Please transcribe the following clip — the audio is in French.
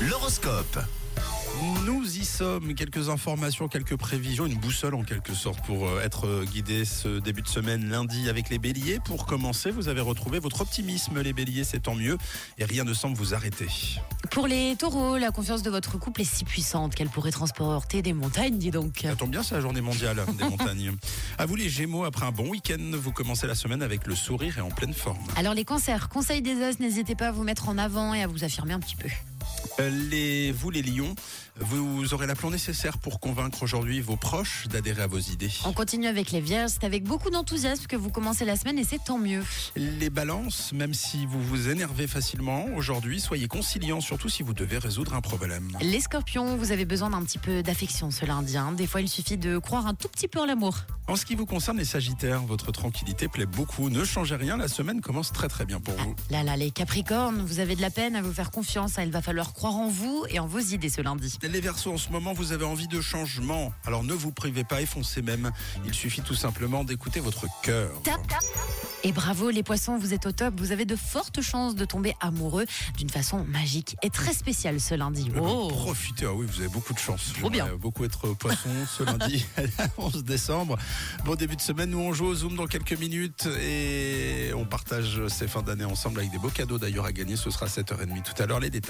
L'horoscope. Y sommes. Quelques informations, quelques prévisions, une boussole en quelque sorte pour euh, être guidé ce début de semaine lundi avec les béliers. Pour commencer, vous avez retrouvé votre optimisme, les béliers, c'est tant mieux et rien ne semble vous arrêter. Pour les taureaux, la confiance de votre couple est si puissante qu'elle pourrait transporter des montagnes, dis donc. Ça tombe bien, c'est la journée mondiale des montagnes. À vous les gémeaux, après un bon week-end, vous commencez la semaine avec le sourire et en pleine forme. Alors les cancers, conseil des as, n'hésitez pas à vous mettre en avant et à vous affirmer un petit peu. Euh, Les, vous les lions, vous aurez l'aplomb nécessaire pour convaincre aujourd'hui vos proches d'adhérer à vos idées. On continue avec les vierges, c'est avec beaucoup d'enthousiasme que vous commencez la semaine et c'est tant mieux. Les balances, même si vous vous énervez facilement, aujourd'hui, soyez conciliants, surtout si vous devez résoudre un problème. Les scorpions, vous avez besoin d'un petit peu d'affection ce lundi. hein. Des fois, il suffit de croire un tout petit peu en l'amour. En ce qui vous concerne, les sagittaires, votre tranquillité plaît beaucoup. Ne changez rien, la semaine commence très très bien pour vous. Là, là, les capricornes, vous avez de la peine à vous faire confiance. hein. Il va falloir croire en vous et en vos idées ce lundi. Les Verseaux, en ce moment, vous avez envie de changement. Alors ne vous privez pas et foncez même. Il suffit tout simplement d'écouter votre cœur. Tap, tap. Et bravo les poissons, vous êtes au top. Vous avez de fortes chances de tomber amoureux d'une façon magique et très spéciale ce lundi. Eh ben, Oh. Profitez, ah oui, vous avez beaucoup de chance. Trop bien. Beaucoup être poisson ce lundi 11 décembre. Bon début de semaine, nous on joue au Zoom dans quelques minutes et on partage ces fins d'année ensemble avec des beaux cadeaux d'ailleurs à gagner. Ce sera 7h30 tout à l'heure les détails.